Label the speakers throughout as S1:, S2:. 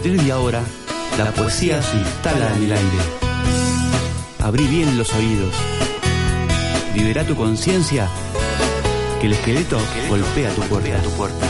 S1: partir de ahora, la poesía se instala en el aire. Abrí bien los oídos. Libera tu conciencia que el esqueleto golpea tu puerta.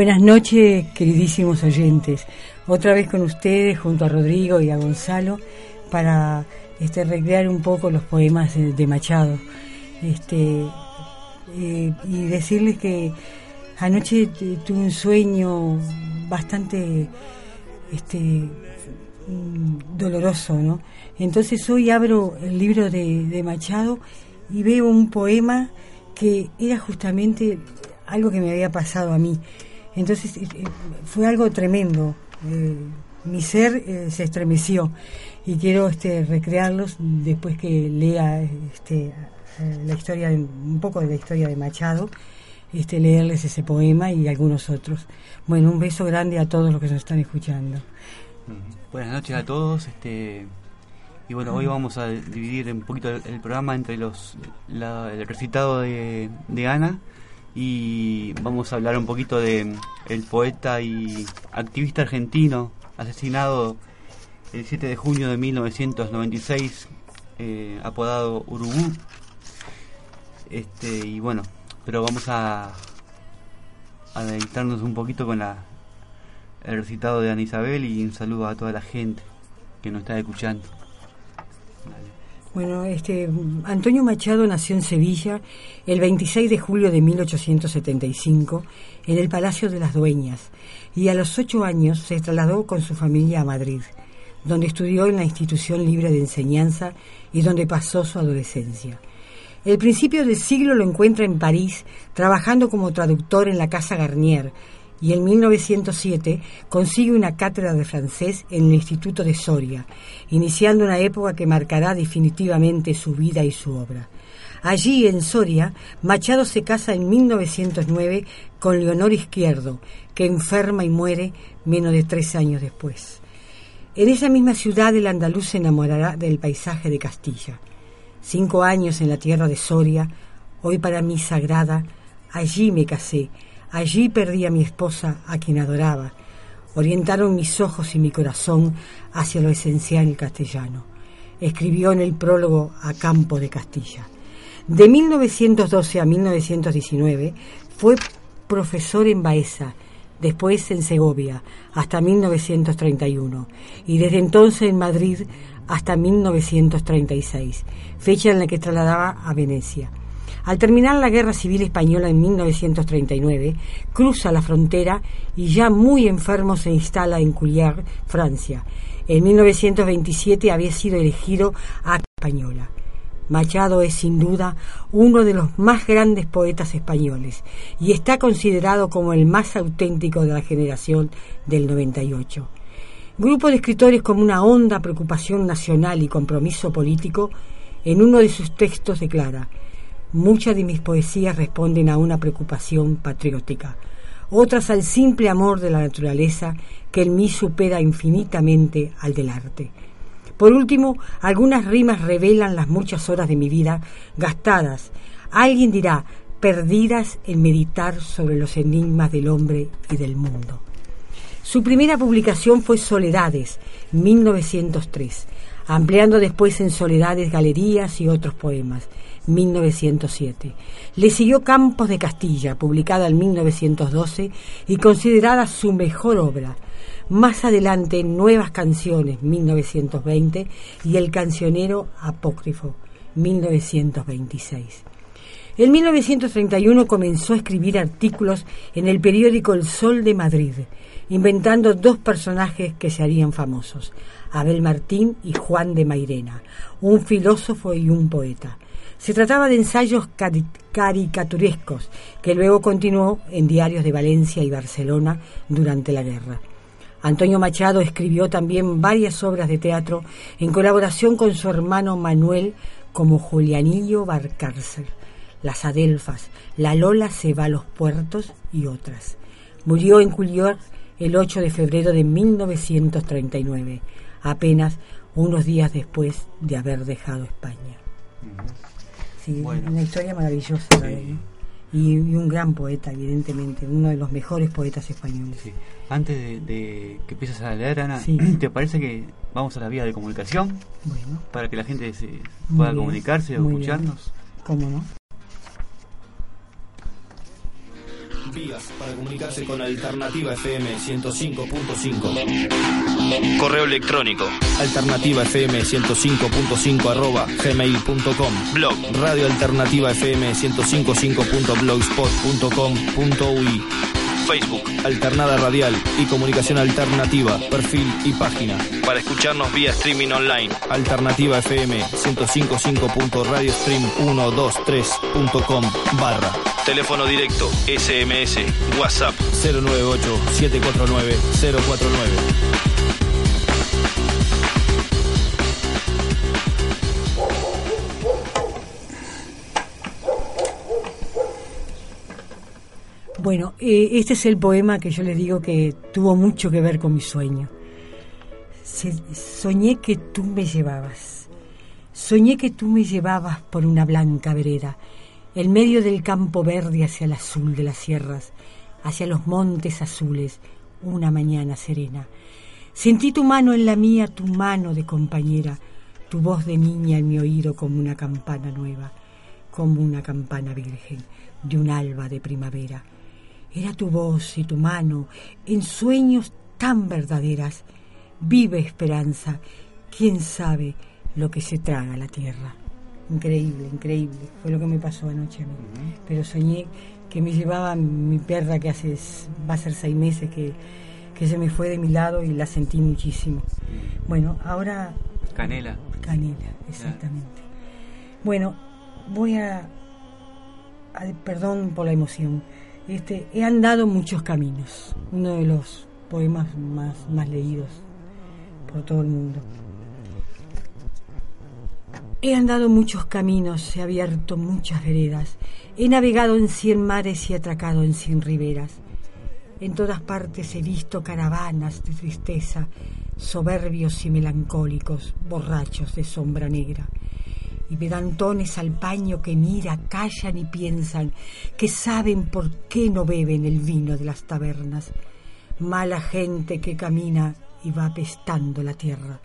S2: Noches, queridísimos oyentes. Otra vez con ustedes, junto a Rodrigo y a Gonzalo, para este, recrear un poco los poemas de, Machado. Este, eh, y decirles que anoche tuve un sueño bastante este, mm, doloroso, ¿no? Entonces hoy abro el libro de Machado y veo un poema que era justamente algo que me había pasado a mí. Entonces eh, eh, fue algo tremendo. Eh, mi ser se estremeció y quiero este, recrearlos después que lea este, la historia un poco de la historia de Machado, este, leerles ese poema y algunos otros. Bueno, un beso grande a todos los que nos están escuchando.
S1: Buenas noches a todos. Este, y bueno, hoy vamos a dividir un poquito el, programa entre los el recitado de, de Ana y vamos a hablar un poquito de el poeta y activista argentino asesinado el 7 de junio de 1996 eh, apodado Urubú. Este y bueno pero vamos a a un poquito con la el recitado de Ana Isabel y un saludo a toda la gente que nos está escuchando
S2: bueno, este Antonio Machado nació en Sevilla el 26 de julio de 1875 en el Palacio de las Dueñas y a los ocho años se trasladó con su familia a Madrid, donde estudió en la Institución Libre de Enseñanza y donde pasó su adolescencia. El principio del siglo lo encuentra en París, trabajando como traductor en la Casa Garnier, y en 1907 consigue una cátedra de francés en el Instituto de Soria, iniciando una época que marcará definitivamente su vida y su obra. Allí, en Soria, Machado se casa en 1909 con Leonor Izquierdo, que enferma y muere menos de tres años después. En esa misma ciudad el andaluz se enamorará del paisaje de Castilla. Cinco años en la tierra de Soria, hoy para mí sagrada, allí me casé, Allí perdí a mi esposa, a quien adoraba. Orientaron mis ojos y mi corazón hacia lo esencial castellano. Escribió en el prólogo a Campo de Castilla. De 1912 a 1919 fue profesor en Baeza, después en Segovia, hasta 1931, y desde entonces en Madrid hasta 1936, fecha en la que trasladaba a Venecia. Al terminar la Guerra Civil Española en 1939, cruza la frontera y ya muy enfermo se instala en Couliard, Francia. En 1927 había sido elegido a española. Machado es sin duda uno de los más grandes poetas españoles y está considerado como el más auténtico de la generación del 98. Grupo de escritores con una honda preocupación nacional y compromiso político, en uno de sus textos declara, muchas de mis poesías responden a una preocupación patriótica, otras al simple amor de la naturaleza que en mí supera infinitamente al del arte. Por último, algunas rimas revelan las muchas horas de mi vida gastadas. Alguien dirá, perdidas en meditar sobre los enigmas del hombre y del mundo. Su primera publicación fue Soledades, 1903, ampliando después en Soledades Galerías y otros poemas, 1907. Le siguió Campos de Castilla, publicada en 1912 y considerada su mejor obra. Más adelante, Nuevas Canciones, 1920, y El Cancionero Apócrifo, 1926. En 1931 comenzó a escribir artículos en el periódico El Sol de Madrid, inventando dos personajes que se harían famosos, Abel Martín y Juan de Mairena, un filósofo y un poeta. Se trataba de ensayos caricaturescos que luego continuó en diarios de Valencia y Barcelona durante la guerra. Antonio Machado escribió también varias obras de teatro en colaboración con su hermano Manuel como Julianillo Barcárcel las Adelfas, La Lola se va a los puertos y otras. Murió en Cullior el 8 de febrero de 1939, apenas unos días después de haber dejado España. Sí, una historia maravillosa y, un gran poeta, evidentemente, uno de los mejores poetas españoles.
S1: Antes de, que empieces a leer, Ana, ¿te parece que vamos a la vía de comunicación? Bueno. Para que la gente se pueda comunicarse o escucharnos.
S2: ¿Cómo no?
S3: Vías para comunicarse con Alternativa FM 105.5. Correo electrónico alternativa fm 105.5 arroba gmail.com. Blog Radio Alternativa FM 105.5.blogspot.com.ui. Facebook, Alternada Radial y Comunicación Alternativa, perfil y página. Para escucharnos vía streaming online, Alternativa FM 105.5radiostream123.com barra. Teléfono directo, SMS, WhatsApp 098-749-049.
S2: Bueno, eh, este es el poema que yo les digo que tuvo mucho que ver con mi sueño. soñé que tú me llevabas. Soñé que tú me llevabas por una blanca vereda, en medio del campo verde hacia el azul de las sierras, hacia los montes azules, una mañana serena. Sentí tu mano en la mía, tu mano de compañera, tu voz de niña en mi oído como una campana nueva, como una campana virgen de un alba de primavera. Era tu voz y tu mano en sueños tan verdaderas. Vive esperanza. ¿Quién sabe lo que se traga la tierra? Increíble, increíble. Fue lo que me pasó anoche a mí. Pero soñé que me llevaba mi perra que hace va a ser seis meses que, que se me fue de mi lado y la sentí muchísimo. Bueno, ahora...
S1: Canela.
S2: Canela, exactamente. Bueno, voy a, Perdón por la emoción. Este, he andado muchos caminos, uno de los poemas más, más leídos por todo el mundo. He andado muchos caminos, he abierto muchas veredas, he navegado en cien mares y atracado en cien riberas. En todas partes he visto caravanas de tristeza, soberbios y melancólicos, borrachos de sombra negra y pedantones al paño que mira, callan y piensan, que saben por qué no beben el vino de las tabernas. Mala gente que camina y va apestando la tierra.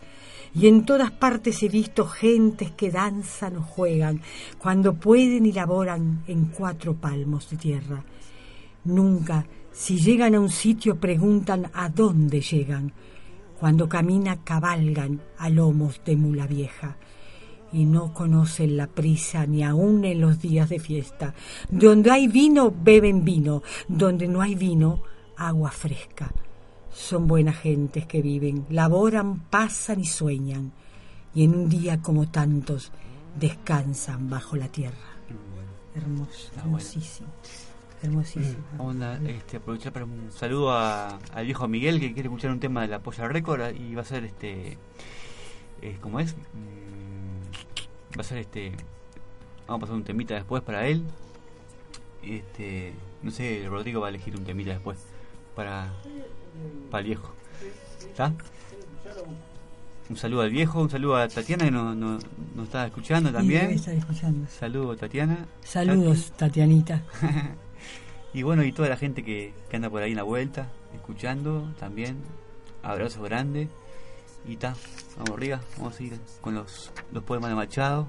S2: Y en todas partes he visto gentes que danzan o juegan, cuando pueden y laboran en cuatro palmos de tierra. Nunca, si llegan a un sitio, preguntan a dónde llegan. Cuando camina, cabalgan a lomos de mula vieja y no conocen la prisa ni aun en los días de fiesta. Donde hay vino, beben vino, donde no hay vino, agua fresca. Son buenas gentes que viven, laboran, pasan y sueñan, y en un día como tantos descansan bajo la tierra. Hermoso, hermosísimo. Hermosísimo.
S1: Vamos a este, aprovechar para un saludo a- al viejo Miguel que quiere escuchar un tema de la Polla Record y va a ser este. eh, ¿Cómo es? Mm, va a ser este. Vamos a pasar un temita después para él. Este. No sé, Rodrigo va a elegir un temita después para, para el viejo. ¿Está? Un saludo al viejo, un saludo a Tatiana que nos no, nos está escuchando también.
S2: escuchando.
S1: Saludos Tatiana.
S2: Saludos, Tatianita.
S1: Y bueno, y toda la gente que, que anda por ahí en la vuelta, escuchando también. Abrazo grande. Y ta, vamos arriba, vamos a seguir con los, los poemas de Machado.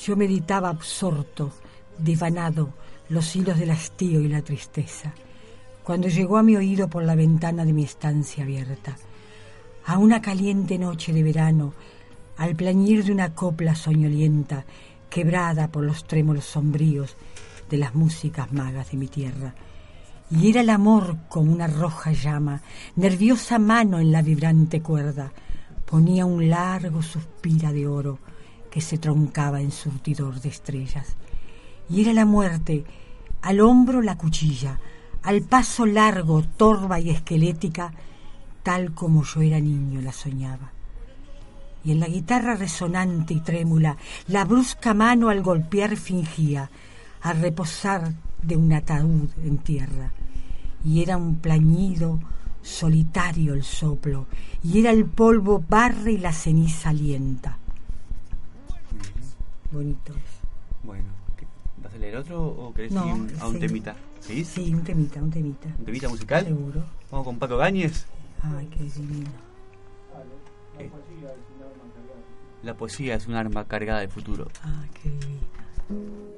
S2: Yo meditaba absorto, divanado, los hilos del hastío y la tristeza, cuando llegó a mi oído por la ventana de mi estancia abierta, a una caliente noche de verano, al plañir de una copla soñolienta, quebrada por los trémolos sombríos de las músicas magas de mi tierra. Y era el amor como una roja llama, nerviosa mano en la vibrante cuerda, ponía un largo suspira de oro que se troncaba en surtidor de estrellas. Y era la muerte, al hombro la cuchilla, al paso largo, torva y esquelética, tal como yo era niño la soñaba. Y en la guitarra resonante y trémula, la brusca mano al golpear fingía, a reposar de un ataúd en tierra. Y era un plañido solitario el soplo, y era el polvo barre y la ceniza alienta. Bonito es.
S1: Bueno, ¿qué- ¿vas a leer otro o querés
S2: No,
S1: ir un- a un
S2: sí.
S1: temita? ¿Sí?
S2: Sí, un temita, un temita.
S1: ¿Un temita musical?
S2: Seguro.
S1: Vamos con Paco Gáñez.
S2: Ay, qué divino.
S1: Eh, La poesía es un arma cargada de futuro.
S2: Ay, qué divino.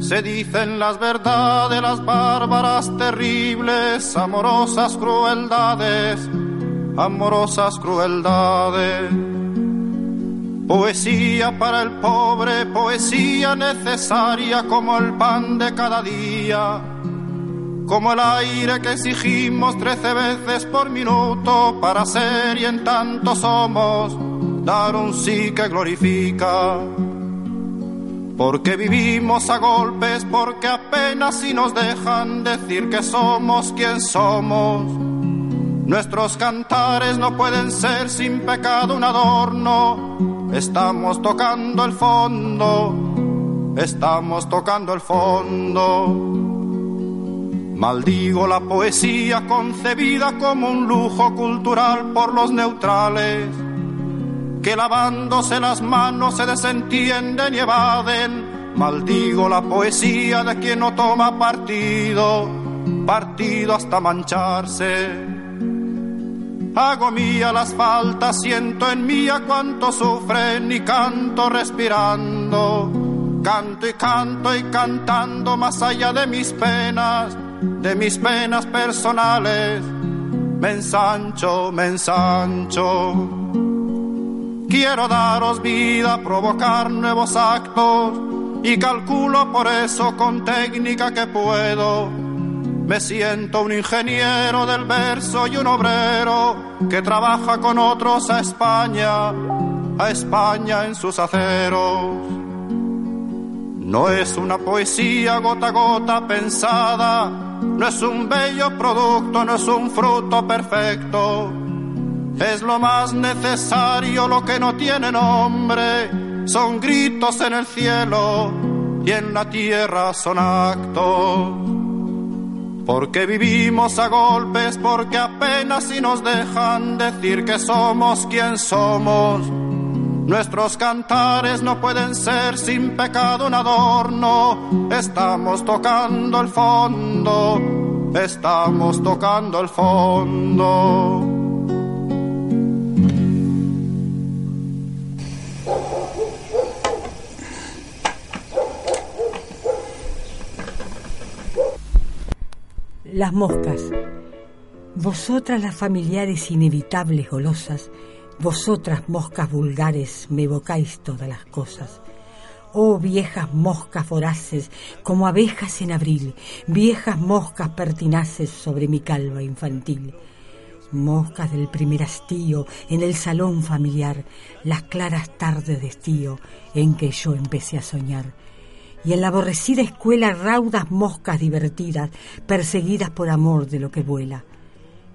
S4: se dicen las verdades, las bárbaras, terribles, amorosas crueldades, amorosas crueldades. Poesía para el pobre, poesía necesaria como el pan de cada día, como el aire que exigimos trece veces por minuto para ser y en tanto somos, dar un sí que glorifica. Porque vivimos a golpes, porque apenas si nos dejan decir que somos quien somos. Nuestros cantares no pueden ser sin pecado un adorno. Estamos tocando el fondo, estamos tocando el fondo. Maldigo la poesía concebida como un lujo cultural por los neutrales, que lavándose las manos se desentienden y evaden. Maldigo la poesía de quien no toma partido, partido hasta mancharse. Hago mía las faltas, siento en mía cuánto sufren y canto respirando. Canto y canto y cantando más allá de mis penas, de mis penas personales. Me ensancho, me ensancho. Quiero daros vida, provocar nuevos actos y calculo por eso con técnica que puedo. Me siento un ingeniero del verso y un obrero que trabaja con otros a España, a España en sus aceros. No es una poesía gota a gota pensada, no es un bello producto, no es un fruto perfecto. Es lo más necesario, lo que no tiene nombre. Son gritos en el cielo y en la tierra son actos. Porque vivimos a golpes, porque apenas si nos dejan decir que somos quien somos. Nuestros cantares no pueden ser sin pecado un adorno. Estamos tocando el fondo, estamos tocando el fondo.
S2: Las moscas. Vosotras las familiares inevitables golosas, vosotras moscas vulgares me evocáis todas las cosas. Oh viejas moscas voraces, como abejas en abril, viejas moscas pertinaces sobre mi calva infantil. Moscas del primer hastío en el salón familiar, las claras tardes de estío en que yo empecé a soñar. Y en la aborrecida escuela raudas moscas divertidas, perseguidas por amor de lo que vuela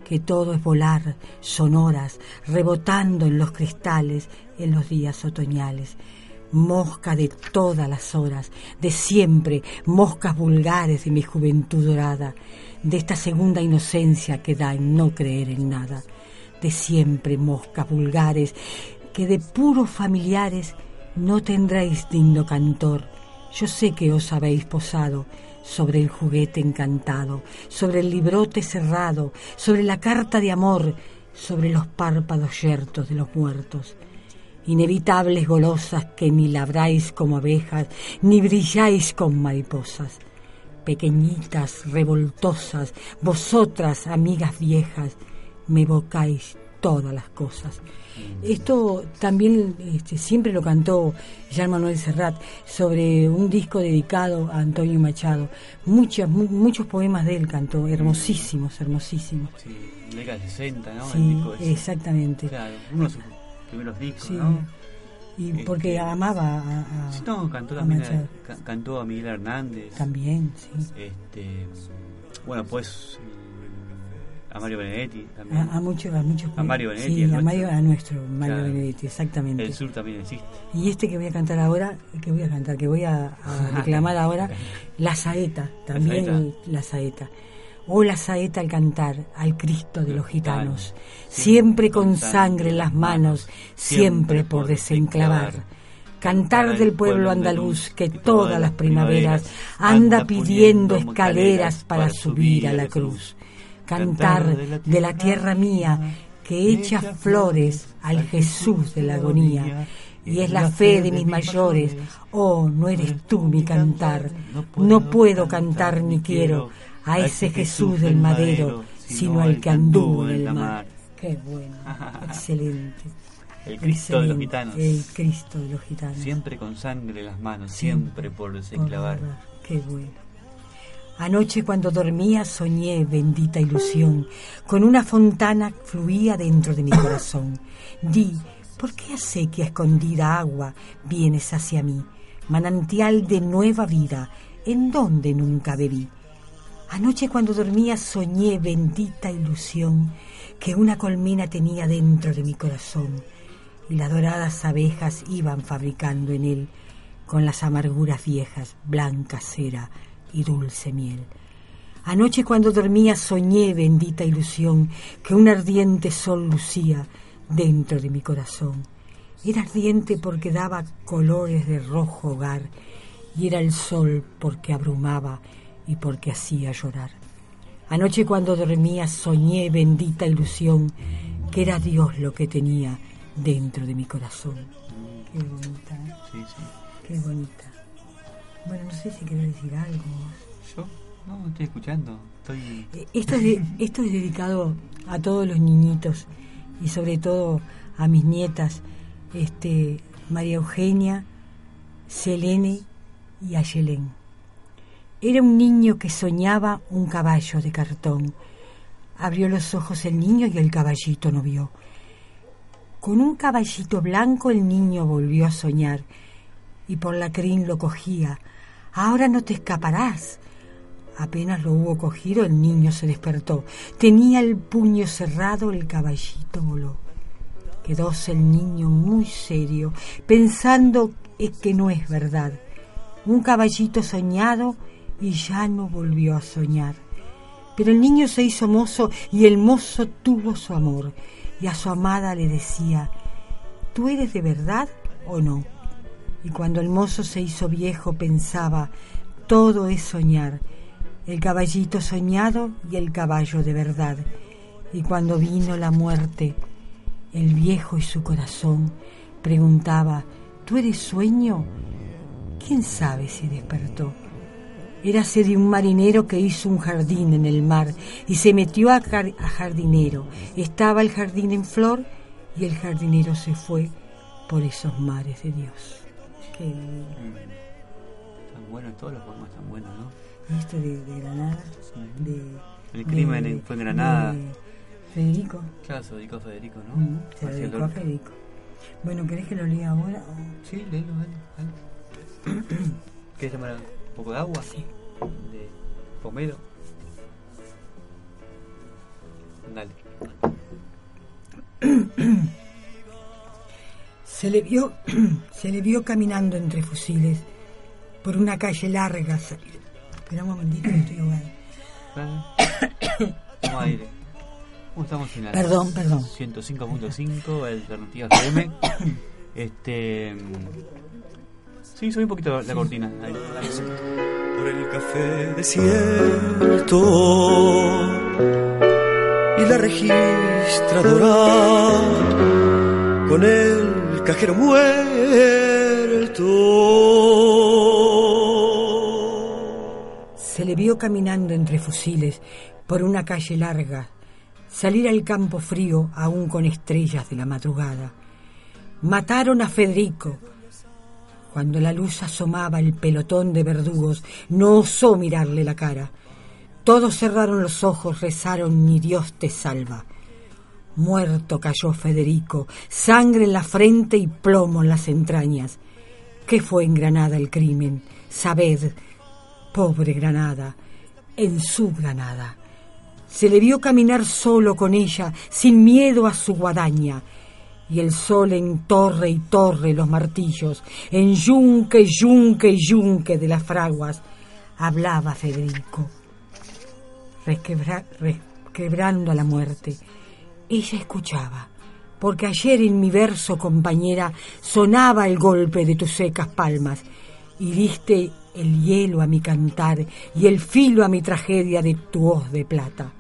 S2: que todo es volar, sonoras, rebotando en los cristales en los días otoñales. Mosca de todas las horas, de siempre, moscas vulgares de mi juventud dorada, de esta segunda inocencia que da en no creer en nada, de siempre moscas vulgares, que de puros familiares no tendréis digno cantor. Yo sé que os habéis posado, sobre el juguete encantado, sobre el librote cerrado, sobre la carta de amor, sobre los párpados yertos de los muertos. Inevitables golosas que ni labráis como abejas, ni brilláis con mariposas. Pequeñitas, revoltosas, vosotras, amigas viejas, me evocáis todas las cosas. Esto también este, siempre lo cantó Jean Manuel Serrat sobre un disco dedicado a Antonio Machado. Muchos, muchos poemas de él cantó, hermosísimos, hermosísimos.
S1: Sí, década 60, ¿no?
S2: Sí, exactamente.
S1: Claro, uno de sus primeros discos, ¿no?
S2: Y porque
S1: Este,
S2: amaba a, a-
S1: Sí, no, cantó
S2: a
S1: también a, ca- cantó a Miguel Hernández.
S2: También, sí.
S1: Este, bueno, pues a Mario Benedetti también.
S2: A, a muchos, a muchos.
S1: A Mario Benedetti,
S2: Sí, a Mario,
S1: nuestro.
S2: a nuestro, Mario
S1: Claro.
S2: Benedetti, exactamente.
S1: El sur también existe.
S2: Y este que voy a cantar ahora, que voy a cantar, que voy a, a declamar ahora, la saeta, también la saeta. Oh la saeta al cantar, al Cristo de los gitanos,
S1: Siempre
S2: siempre con sangre en las manos, siempre por desenclavar. Cantar del pueblo andaluz que todas las primaveras anda pidiendo escaleras para subir a la cruz. Cantar de la tierra mía que echa flores al Jesús de la agonía. Y es la fe de mis mayores, oh, no eres tú mi cantar. No puedo cantar ni quiero a ese Jesús del madero, sino al que anduvo en el mar. Qué bueno, excelente.
S1: El Cristo de los gitanos.
S2: El Cristo de los gitanos.
S1: Siempre con sangre en las manos, siempre por desenclavar.
S2: Qué bueno. Anoche cuando dormía soñé, bendita ilusión, con una fontana fluía dentro de mi corazón. Di, ¿por qué a sequia escondida agua vienes hacia mí? Manantial de nueva vida, en donde nunca bebí. Anoche cuando dormía soñé, bendita ilusión, que una colmena tenía dentro de mi corazón y las doradas abejas iban fabricando en él con las amarguras viejas, blanca cera y dulce miel. Anoche cuando dormía soñé, bendita ilusión, que un ardiente sol lucía dentro de mi corazón. Era ardiente porque daba colores de rojo hogar, y era el sol porque abrumaba y porque hacía llorar. Anoche cuando dormía soñé, bendita ilusión, que era Dios lo que tenía dentro de mi corazón. Qué bonita, ¿eh?
S1: Sí, sí.
S2: qué bonita. Bueno, no sé si querés decir algo.
S1: ¿Yo? No, estoy escuchando. Estoy...
S2: Eh, Esto es, de- esto es dedicado a todos los niñitos y sobre todo a mis nietas, este, María Eugenia, Selene y Ayelén. Era un niño que soñaba un caballo de cartón. Abrió los ojos el niño y el caballito no vio. Con un caballito blanco el niño volvió a soñar y por la crin lo cogía. Ahora no te escaparás. Apenas lo hubo cogido, el niño se despertó. Tenía el puño cerrado, el caballito voló. Quedóse el niño muy serio, pensando es que no es verdad. Un caballito soñado y ya no volvió a soñar. Pero el niño se hizo mozo y el mozo tuvo su amor. Y a su amada le decía, ¿tú eres de verdad o no? Y cuando el mozo se hizo viejo pensaba, todo es soñar, el caballito soñado y el caballo de verdad. Y cuando vino la muerte, el viejo y su corazón preguntaba, ¿tú eres sueño? ¿Quién sabe si despertó? Érase de un marinero que hizo un jardín en el mar y se metió a, a jardinero. Estaba el jardín en flor y el jardinero se fue por esos mares de Dios. Qué
S1: Tan bueno, todos los poemas están buenos, ¿no?
S2: ¿Y este de, de Granada? De,
S1: el crimen
S2: de-
S1: fue en Granada.
S2: de Federico.
S1: Claro, se dedicó a Federico, ¿no?
S2: Mm, se dedicó a. Federico. Bueno, ¿querés que lo lea ahora? o-
S1: Sí, léelo, dale, dale. ¿Quieres tomar un poco de agua?
S2: Sí.
S1: De pomelo. Dale.
S2: Se le vio, se le vio caminando entre fusiles por una calle larga. Espera un momentito, estoy ahogada.
S1: Dale. Toma aire. ¿Cómo estamos en la
S2: Perdón, perdón.
S1: 105.5, Alternativa FM. Este. Sí, subí un poquito la cortina. Ahí.
S5: por el café desierto y la registradora con el cajero muerto.
S2: Se le vio caminando entre fusiles por una calle larga, salir al campo frío aún con estrellas de la madrugada. Mataron a Federico. Cuando la luz asomaba el pelotón de verdugos, no osó mirarle la cara. Todos cerraron los ojos, rezaron, ni Dios te salva. Muerto cayó Federico, sangre en la frente y plomo en las entrañas. ¿Qué fue en Granada el crimen? Sabed, pobre Granada, en su Granada. Se le vio caminar solo con ella, sin miedo a su guadaña. Y el sol en torre y torre los martillos, en yunque, yunque y yunque de las fraguas, hablaba Federico, resquebra- resquebrando a la muerte. Ella escuchaba, porque ayer en mi verso, compañera, sonaba el golpe de tus secas palmas, y diste el hielo a mi cantar y el filo a mi tragedia de tu hoz de plata.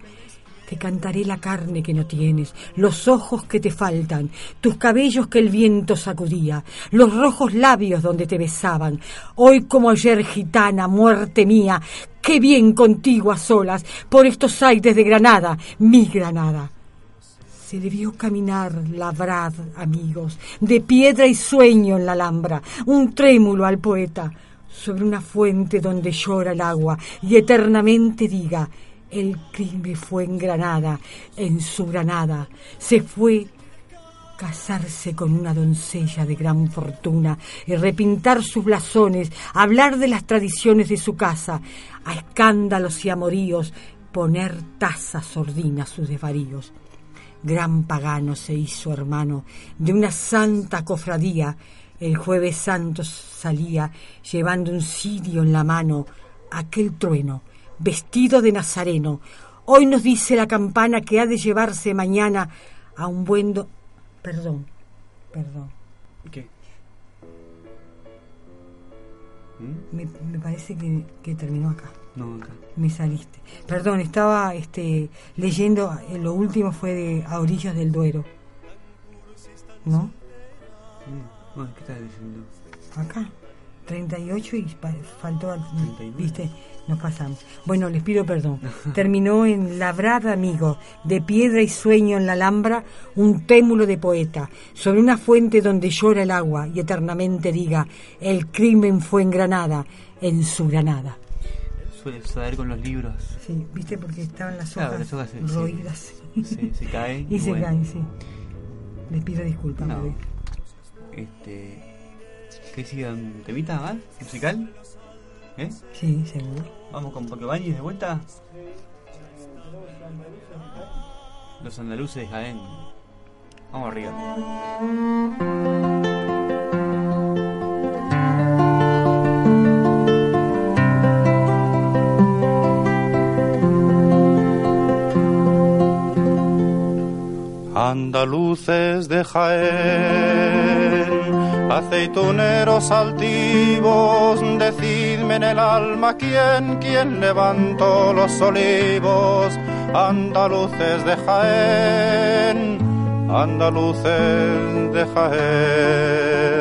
S2: Te cantaré la carne que no tienes, los ojos que te faltan, tus cabellos que el viento sacudía, los rojos labios donde te besaban. Hoy como ayer, gitana, muerte mía, qué bien contigo a solas, por estos aires de Granada, mi Granada. Se vio caminar, labrad, amigos, de piedra y sueño en la alhambra, un trémulo al poeta, sobre una fuente donde llora el agua y eternamente diga, el crimen fue en Granada, en su Granada, se fue casarse con una doncella de gran fortuna y repintar sus blasones, hablar de las tradiciones de su casa, a escándalos y amoríos, poner tazas sordinas sus desvaríos. Gran pagano se hizo hermano de una santa cofradía. El jueves santo salía llevando un cirio en la mano, aquel trueno, vestido de nazareno. Hoy nos dice la campana que ha de llevarse mañana a un buen... do- Perdón, perdón.
S1: ¿Qué? ¿Mm?
S2: Me, me parece que, que terminó acá.
S1: No, acá.
S2: Me saliste. Perdón, estaba este, leyendo, eh, lo último fue de A Orillas del Duero. ¿No?
S1: ¿qué estás diciendo?
S2: Acá. 38 y faltó, al-
S1: 39.
S2: viste, nos pasamos. Bueno, les pido perdón. Terminó en Labrada Amigo, de piedra y sueño en la Alhambra, un témulo de poeta, sobre una fuente donde llora el agua y eternamente diga, el crimen fue en Granada, en su Granada.
S1: Suele suceder con los libros.
S2: Sí, viste, porque estaban las
S1: Claro,
S2: hojas
S1: las hojas se-
S2: roídas.
S1: Se, se caen.
S2: Y se
S1: bueno.
S2: caen, sí. Les pido disculpas.
S1: No.
S2: bebé.
S1: Este. ¿Qué sigan? ¿Temita más? ¿Musical? ¿Eh?
S2: Sí, seguro.
S1: Vamos con Paquebañez de vuelta. Los andaluces de Jaén. Vamos arriba.
S4: Andaluces de Jaén, aceituneros altivos, decidme en el alma quién, quién levantó los olivos. Andaluces de Jaén, andaluces de Jaén.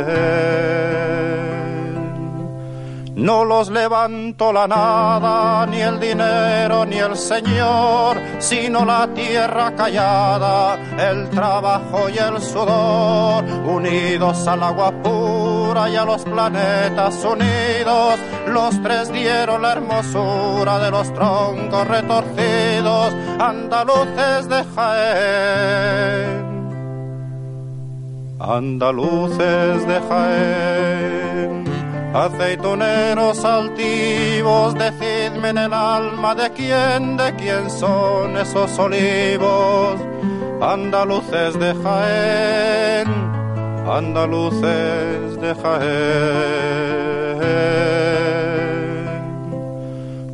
S4: No los levanto la nada, ni el dinero, ni el Señor, sino la tierra callada, el trabajo y el sudor, unidos al agua pura y a los planetas unidos, los tres dieron la hermosura de los troncos retorcidos, andaluces de Jaén. Andaluces de Jaén Aceituneros altivos, en el alma de quién, de quién son esos olivos. Andaluces de Jaén, andaluces de Jaén.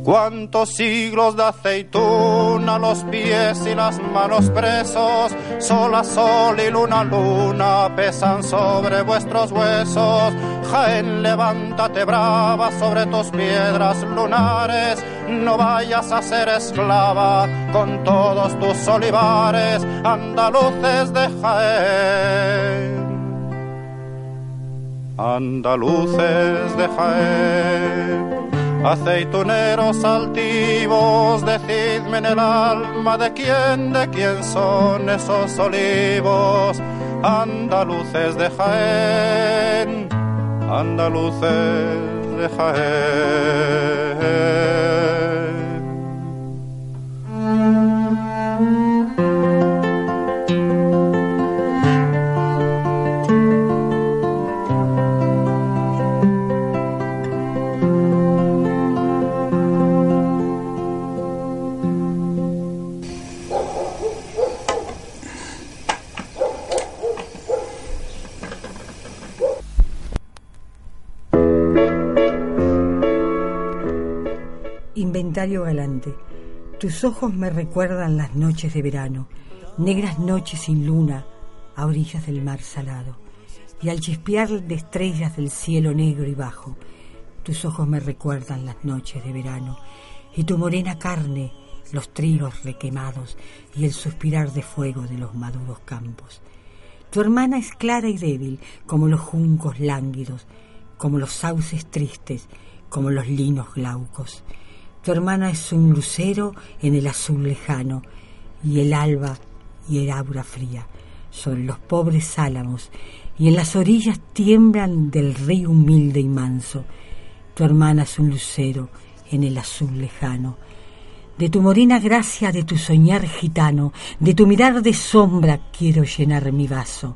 S4: Cuántos siglos de aceituna, los pies y las manos presos, sol a sol y luna a luna pesan sobre vuestros huesos. Jaén, levántate brava sobre tus piedras lunares, no vayas a ser esclava con todos tus olivares, andaluces de Jaén. Andaluces de Jaén Aceituneros altivos, decidme en el alma de quién, de quién son esos olivos, andaluces de Jaén, andaluces de Jaén.
S2: Inventario galante. Tus ojos me recuerdan las noches de verano, negras noches sin luna, a orillas del mar salado. Y al chispear de estrellas del cielo negro y bajo, tus ojos me recuerdan las noches de verano, y tu morena carne, los trigos requemados y el suspirar de fuego de los maduros campos. Tu hermana es clara y débil, como los juncos lánguidos, como los sauces tristes, como los linos glaucos. Tu hermana es un lucero en el azul lejano, y el alba y el aura fría sobre los pobres álamos, y en las orillas tiemblan del río humilde y manso. Tu hermana es un lucero en el azul lejano. De tu morena gracia, de tu soñar gitano, de tu mirar de sombra quiero llenar mi vaso.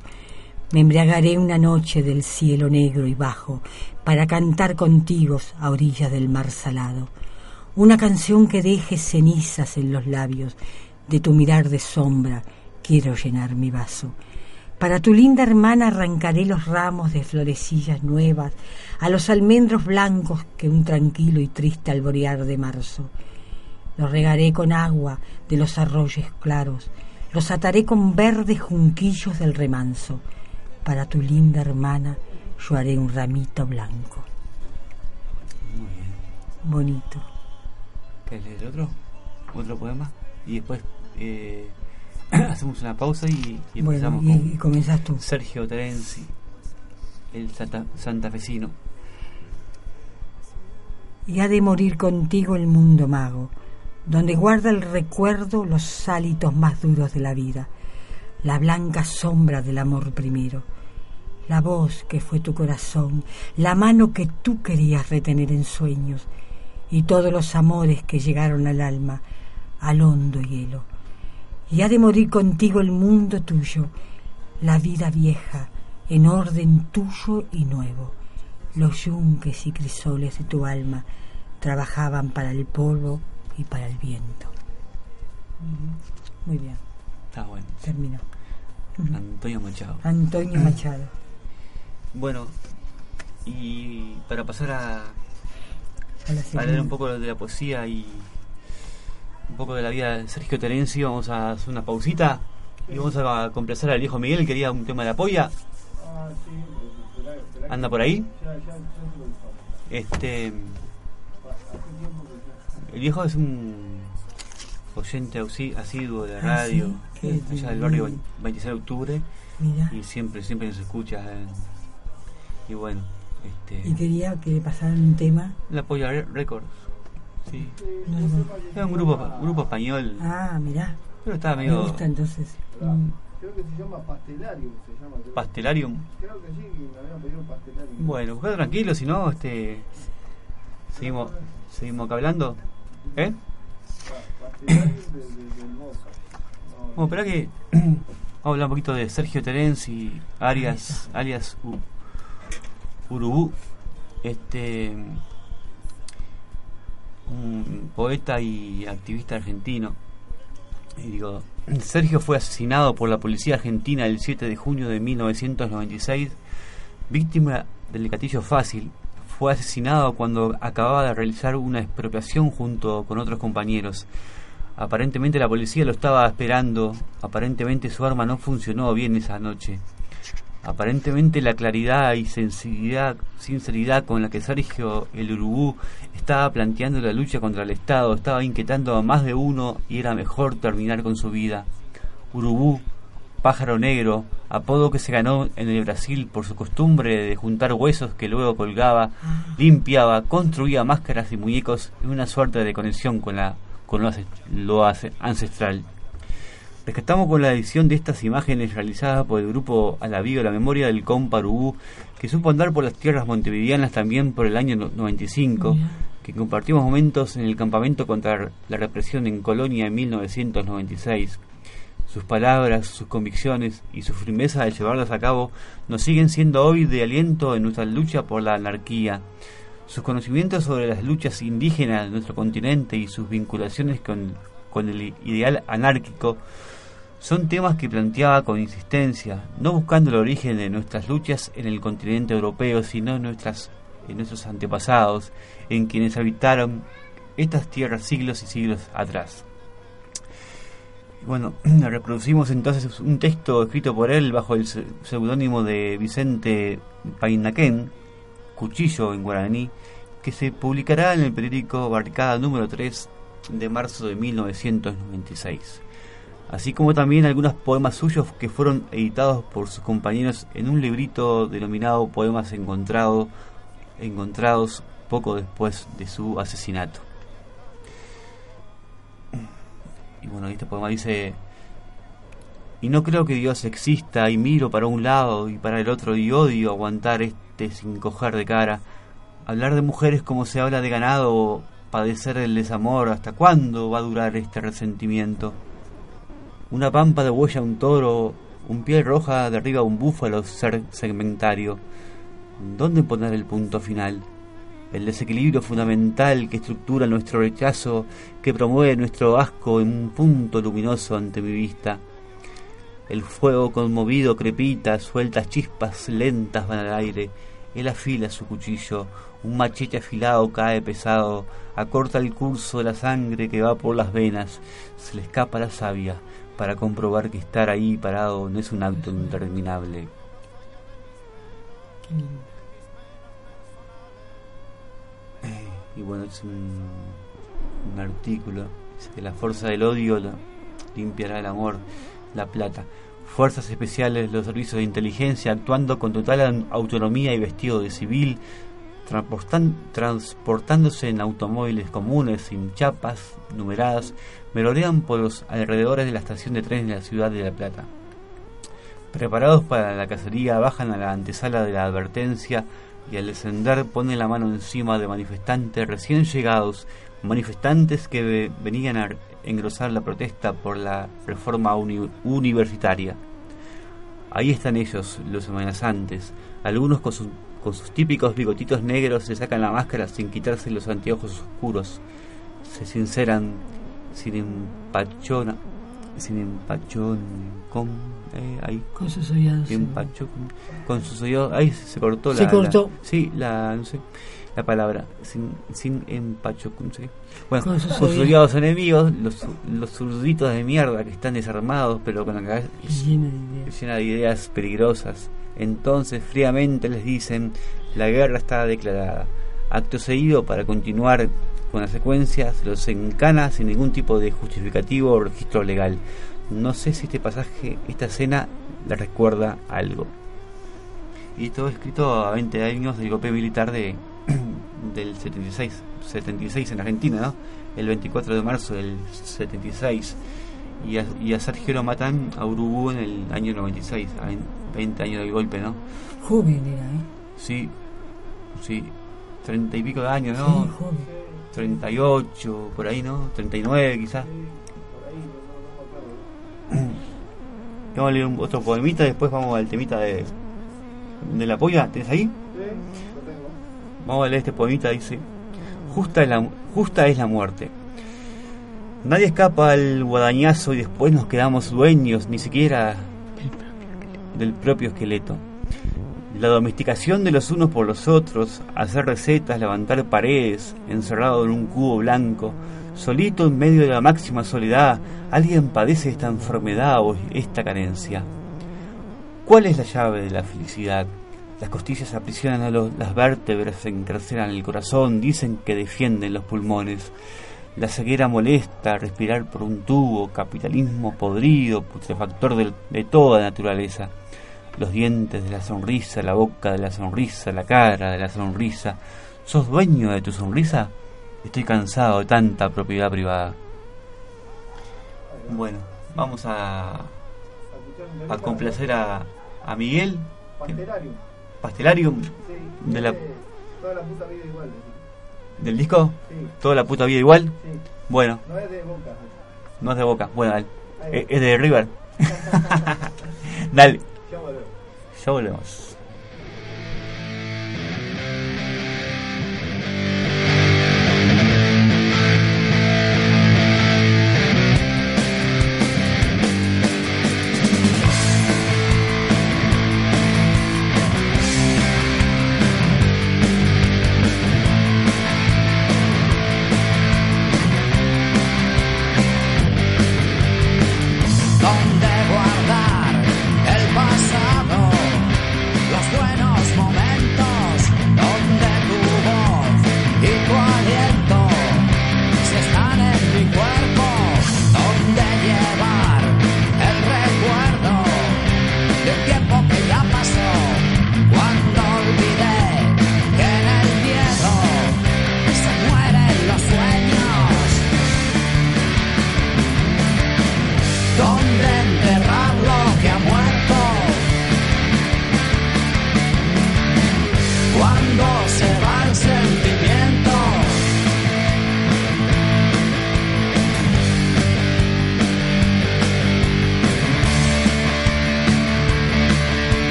S2: Me embriagaré una noche del cielo negro y bajo para cantar contigo a orillas del mar salado una canción que deje cenizas en los labios, de tu mirar de sombra quiero llenar mi vaso. Para tu linda hermana arrancaré los ramos de florecillas nuevas, a los almendros blancos que un tranquilo y triste alborear de marzo. Los regaré con agua de los arroyos claros, los ataré con verdes junquillos del remanso. Para tu linda hermana yo haré un ramito blanco.
S1: Muy bien.
S2: Bonito.
S1: ¿Qué es el otro? Otro poema. Y después eh, hacemos una pausa y, y
S2: Bueno,
S1: empezamos
S2: y,
S1: con
S2: y comenzás tú.
S1: Sergio Terenzi, el santa, santafesino.
S2: y ha de morir contigo el mundo mago, donde guarda el recuerdo los hálitos más duros de la vida, la blanca sombra del amor primero, la voz que fue tu corazón, la mano que tú querías retener en sueños, y todos los amores que llegaron al alma, al hondo hielo. Y ha de morir contigo el mundo tuyo, la vida vieja, en orden tuyo y nuevo. Los yunques y crisoles de tu alma trabajaban para el polvo y para el viento. Muy bien,
S1: Está bueno.
S2: terminó.
S1: Antonio Machado.
S2: Antonio Machado.
S1: Bueno, y para pasar a,
S2: A
S1: leer un poco de la poesía y un poco de la vida de Sergio Terenzi, vamos a hacer una pausita y vamos a complacer al viejo Miguel, quería un tema de la polla. ¿Anda por ahí? Este. El viejo es un oyente asiduo de
S2: Ah,
S1: radio,
S2: sí,
S1: allá del barrio
S2: bien.
S1: 26 de octubre,
S2: Mira,
S1: y siempre, siempre nos escucha. eh. Y bueno, Este,
S2: Y quería que pasaran un tema.
S1: la Polla Re- Records. Sí.
S2: No, no.
S1: Era un grupo, grupo español,
S2: Ah, mirá.
S1: pero estaba
S2: Me
S1: medio
S2: gusta entonces. Mm.
S6: Creo que se llama Pastelarium, se llama. Creo,
S1: pastelarium.
S6: creo que sí, me habían pedido Pastelarium.
S1: Bueno, buscad tranquilo, si no, este. Seguimos, seguimos acá hablando. ¿Eh?
S6: Pa- Pastelarium de, de. No,
S1: Bueno, espera que. Vamos a hablar un poquito de Sergio Terence y Arias, alias U- Urubú. Este. Un poeta y activista argentino. Y digo, Sergio fue asesinado por la policía argentina el 7 de junio de 1996, víctima del gatillo fácil. Fue asesinado cuando acababa de realizar una expropiación junto con otros compañeros. Aparentemente la policía lo estaba esperando, aparentemente su arma no funcionó bien esa noche. Aparentemente la claridad y sinceridad, con la que Sergio el Urubú estaba planteando la lucha contra el Estado estaba inquietando a más de uno y era mejor terminar con su vida. Urubú, pájaro negro, apodo que se ganó en el Brasil por su costumbre de juntar huesos que luego colgaba, limpiaba, construía máscaras y muñecos en una suerte de conexión con, la, con lo, ancestral. Rescatamos con la edición de estas imágenes realizadas por el grupo A la Viva la Memoria del Compa Urubú, que supo andar por las tierras montevideanas también por el año no- 95,
S2: Mirá.
S1: que compartimos momentos en el campamento contra la represión en Colonia en 1996. Sus palabras, sus convicciones y su firmeza de llevarlas a cabo nos siguen siendo hoy de aliento en nuestra lucha por la anarquía. Sus conocimientos sobre las luchas indígenas de nuestro continente y sus vinculaciones con, con el ideal anárquico son temas que planteaba con insistencia, no buscando el origen de nuestras luchas en el continente europeo, sino en, nuestras, nuestros antepasados, en quienes habitaron estas tierras siglos y siglos atrás. Bueno, reproducimos entonces un texto escrito por él bajo el se- seudónimo de Vicente Painaquén, Cuchillo en guaraní, que se publicará en el periódico Barricada número 3 de marzo de 1996 así como también algunos poemas suyos que fueron editados por sus compañeros en un librito denominado Poemas Encontrado, Encontrados poco después de su asesinato. Y bueno, este poema dice, y no creo que Dios exista y miro para un lado y para el otro y odio aguantar este sin coger de cara, hablar de mujeres como se habla de ganado, padecer el desamor, ¿hasta cuándo va a durar este resentimiento? Una pampa de huella un toro, un piel roja derriba un búfalo ser segmentario. ¿Dónde poner el punto final? El desequilibrio fundamental que estructura nuestro rechazo, que promueve nuestro asco en un punto luminoso ante mi vista. El fuego conmovido crepita, sueltas chispas lentas van al aire. Él afila su cuchillo, un machete afilado cae pesado, acorta el curso de la sangre que va por las venas, se le escapa la savia para comprobar que estar ahí parado no es un acto interminable.
S2: Qué lindo.
S1: Y bueno, es un, un artículo. Dice que la fuerza del odio la- limpiará el amor, la plata. Fuerzas especiales, los servicios de inteligencia actuando con total autonomía y vestido de civil, transportándose en automóviles comunes, sin chapas, numeradas, merodean por los alrededores de la estación de trenes de la ciudad de La Plata. Preparados para la cacería, bajan a la antesala de la advertencia y al descender ponen la mano encima de manifestantes recién llegados, manifestantes que ve- venían a engrosar la protesta por la reforma uni- universitaria. Ahí están ellos, los amenazantes, algunos con, sus- con sus típicos bigotitos negros se sacan la máscara sin quitarse los anteojos oscuros, se sinceran sin empachona, sin empachón, con, eh, ahí,
S2: Con sus oídos.
S1: empacho, con, sus oídos, ahí se, se cortó la,
S2: Se cortó.
S1: la- sí, la, no sé, la palabra, sin, sin empacho, qué. Bueno,
S2: Con sus
S1: sus,
S2: oídos.
S1: enemigos, los, los zurditos de mierda que están desarmados, pero con la cabeza
S2: Lleno de ideas.
S1: llena de ideas peligrosas. Entonces fríamente les dicen, la guerra está declarada. Acto seguido, para continuar con la secuencia, se los encana sin ningún tipo de justificativo o registro legal. No sé si este pasaje, esta escena, le recuerda algo. Y todo escrito a 20 años del golpe militar de del 76, 76 en Argentina, ¿no? El 24 de marzo del 76. Y a, y a Sergio lo matan a Urubú en el año 96, a 20 años del golpe, ¿no?
S2: Joven era, ¿eh?
S1: Sí, sí, 30 y pico de años,
S2: Sí,
S1: ¿no?
S2: joven.
S1: 38, por ahí, ¿no? 39 quizás. Vamos a leer un- otro poemita, después vamos al temita de, de la polla. ¿Tenés ahí? Vamos a leer este poemita, dice. Justa es la, justa es la muerte. Nadie escapa al guadañazo y después nos quedamos dueños, ni siquiera del propio esqueleto. La domesticación de los unos por los otros, hacer recetas, levantar paredes, encerrado en un cubo blanco, solito en medio de la máxima soledad, alguien padece esta enfermedad o esta carencia. ¿Cuál es la llave de la felicidad? Las costillas aprisionan a los, las vértebras, encarcelan el corazón, dicen que defienden los pulmones. La ceguera molesta, respirar por un tubo, capitalismo podrido, putrefactor del- de toda naturaleza los dientes de la sonrisa, la boca de la sonrisa, la cara de la sonrisa. ¿Sos dueño de tu sonrisa? Estoy cansado de tanta propiedad privada. Bueno, vamos a, a complacer a, a Miguel,
S6: Pastelario.
S1: Pastelarium,
S6: Sí.
S1: De la-
S6: Toda la puta vida igual.
S1: Del disco.
S6: Sí,
S1: Toda la puta vida igual.
S6: sí.
S1: Bueno,
S6: No es de boca.
S1: no es de boca. Bueno, dale. Eh, es de River. dale,
S6: Ya volvemos.
S1: ya volvemos.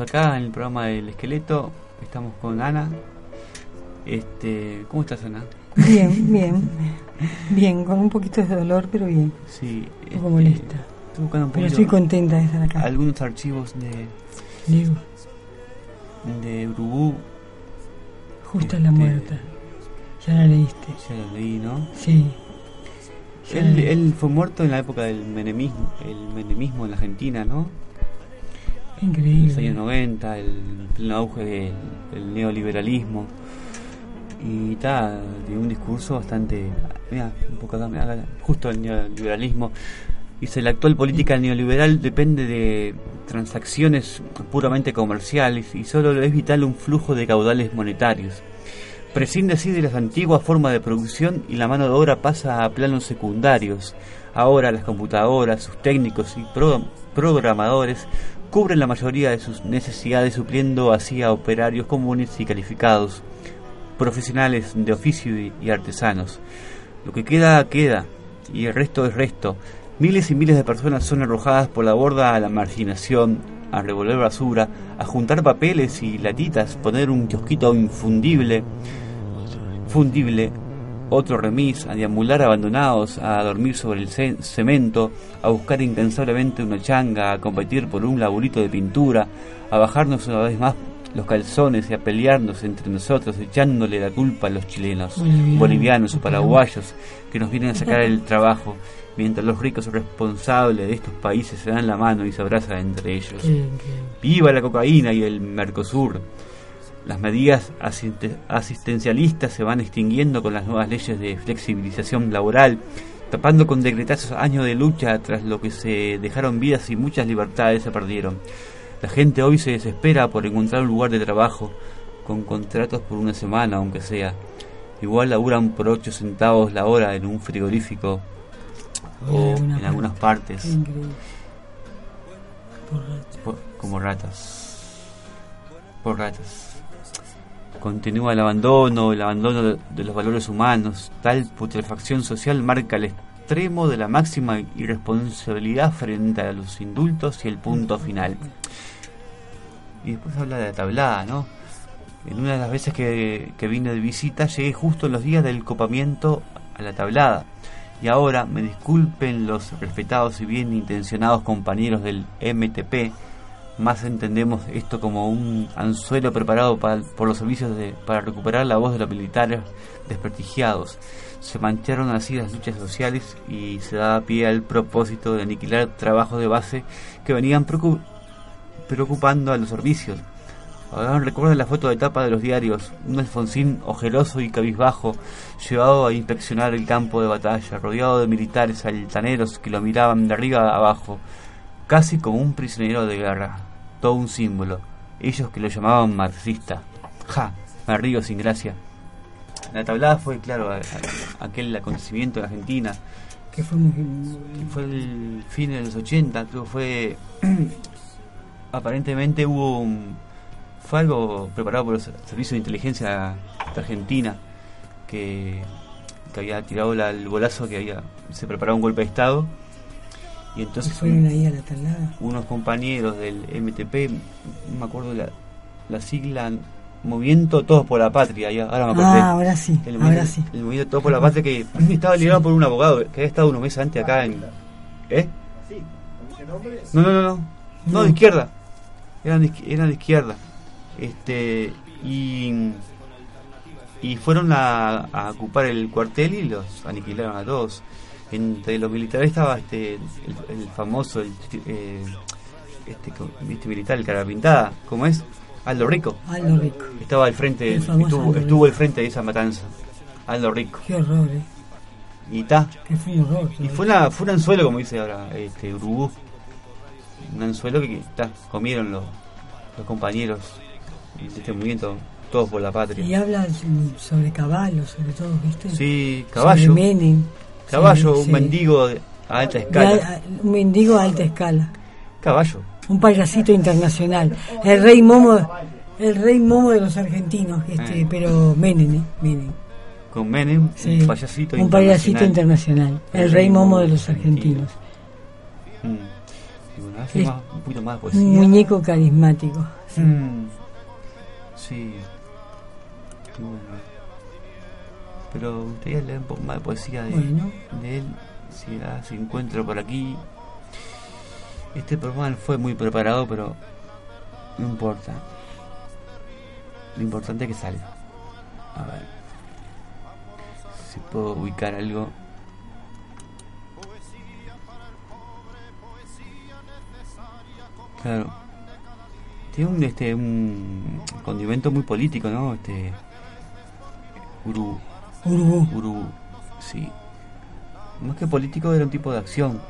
S1: Acá en el programa del esqueleto. Estamos con Ana. Este, ¿cómo estás, Ana?
S2: Bien, bien. Bien, con un poquito de dolor, pero bien.
S1: Sí.
S2: Un
S1: este,
S2: poco molesta.
S1: estoy buscando un
S2: Pero
S1: poquito
S2: estoy contenta de estar acá.
S1: algunos archivos de,
S2: Digo,
S1: de Urubú.
S2: justo la
S1: Este,
S2: muerta. Ya la leíste.
S1: Ya lo leí, ¿no?
S2: Sí. La
S1: Él, él fue muerto en la época del menemismo, el menemismo en la Argentina, ¿no? En los años
S2: Increíble.
S1: 90, el pleno auge del, neoliberalismo. Y está, de un discurso bastante. Mira, un poco acá, justo el neoliberalismo. Dice: la actual política neoliberal depende de transacciones puramente comerciales y solo es vital un flujo de caudales monetarios. Prescinde así de las antiguas formas de producción y la mano de obra pasa a planos secundarios. Ahora las computadoras, sus técnicos y pro- programadores cubren la mayoría de sus necesidades supliendo así a operarios comunes y calificados, profesionales de oficio y, artesanos. Lo que queda, queda, y el resto es resto. Miles y miles de personas son arrojadas por la borda a la marginación, a revolver basura, a juntar papeles y latitas, poner un kiosquito infundible, fundible, otro remis, a deambular abandonados, a dormir sobre el ce- cemento, a buscar incansablemente una changa, a competir por un laburito de pintura, a bajarnos una vez más los calzones y a pelearnos entre nosotros, echándole la culpa a los chilenos,
S2: Bolivianos.
S1: bolivianos o paraguayos que nos vienen a sacar el trabajo, mientras los ricos responsables de estos países se dan la mano y se abrazan entre ellos. Viva la cocaína y el Mercosur. Las medidas asiste- asistencialistas se van extinguiendo con las nuevas leyes de flexibilización laboral, tapando con decretazos años de lucha tras lo que se dejaron vidas y muchas libertades se perdieron. La gente hoy se desespera por encontrar un lugar de trabajo, con contratos por una semana, aunque sea. Igual laburan por 8 centavos la hora en un frigorífico
S2: En
S1: o
S2: alguna
S1: en algunas partes.
S2: Por
S1: por- como ratas. Por ratas. Continúa el abandono, el abandono de, los valores humanos. Tal putrefacción social marca el extremo de la máxima irresponsabilidad frente a los indultos y el punto final. Y después habla de la tablada, ¿no? En una de las veces que, que vine de visita llegué justo en los días del copamiento a la tablada. Y ahora me disculpen los respetados y bien intencionados compañeros del MTP, más entendemos esto como un anzuelo preparado para- por los servicios para recuperar la voz de los militares desprestigiados. Se mancharon así las luchas sociales y se da pie al propósito de aniquilar trabajos de base que venían preocu- preocupando a los servicios. Ahora recuerda la foto de tapa de los diarios, un Alfonsín ojeroso y cabizbajo, llevado a inspeccionar el campo de batalla, rodeado de militares altaneros que lo miraban de arriba a abajo, casi como un prisionero de guerra, todo un símbolo, ellos que lo llamaban marxista. Ja, me río sin gracia. La tablada fue, claro, aquel acontecimiento en Argentina,
S2: Que fue
S1: que el fin de los 80, creo que fue. aparentemente hubo un. Fue algo preparado por los servicios de inteligencia de Argentina que, que había tirado la- el bolazo que había. Se preparaba un golpe de Estado y entonces
S2: fueron ahí a la talada.
S1: unos compañeros del MTP, no me acuerdo la, la sigla, Movimiento Todos por la Patria, ya, ahora me acordé.
S2: Ah, ahora sí,
S1: El
S2: ahora
S1: movimiento,
S2: sí.
S1: el movimiento Todos por la Patria que estaba liderado por un abogado que había estado unos meses antes acá en. ¿Eh?
S6: Sí.
S1: No, no, no, no. No, de izquierda. Eran de, eran de izquierda. Este. Y. Y fueron a, a ocupar el cuartel y los aniquilaron a todos. Entre los militares estaba este. El, el famoso. El, eh, este, este militar, el cara pintada. ¿Cómo es? Aldo Rico.
S2: Aldo Rico.
S1: Estaba al frente.
S2: El
S1: Estuvo, estuvo al frente de esa matanza. Aldo Rico.
S2: Qué horror, ¿eh?
S1: Y está. Y fue, una, fue un anzuelo, como dice ahora este Urubú. Un anzuelo que, ta, comieron los, los compañeros de este movimiento, todos por la
S2: Y
S1: patria.
S2: habla sobre caballos, sobre todo, ¿viste?
S1: Sí, caballo.
S2: Sobre Menem.
S1: Caballo,
S2: Sí,
S1: un
S2: sí.
S1: mendigo a alta escala.
S2: al- un mendigo a alta escala.
S1: Caballo.
S2: Un payasito internacional. El rey momo, el rey momo de los argentinos, este,
S1: Eh.
S2: pero Menem, ¿eh? Menem.
S1: Con Menem,
S2: Sí.
S1: un payasito
S2: Un payasito internacional. El rey momo de los argentinos.
S1: Mm. Y bueno, hace
S2: Es-
S1: más, un poquito más
S2: Un muñeco carismático.
S1: Mm, sí. Bueno. Pero me gustaría leer un poco más de poesía de,
S2: Bueno.
S1: de él. Si ah, se encuentra por aquí. Este programa fue muy preparado, pero no importa. Lo importante es que salga. A ver. Si puedo ubicar algo. Claro. Tiene un este un condimento muy político, ¿no? Este Uru,
S2: Urubú.
S1: Uru, sí. Más que político era un tipo de acción.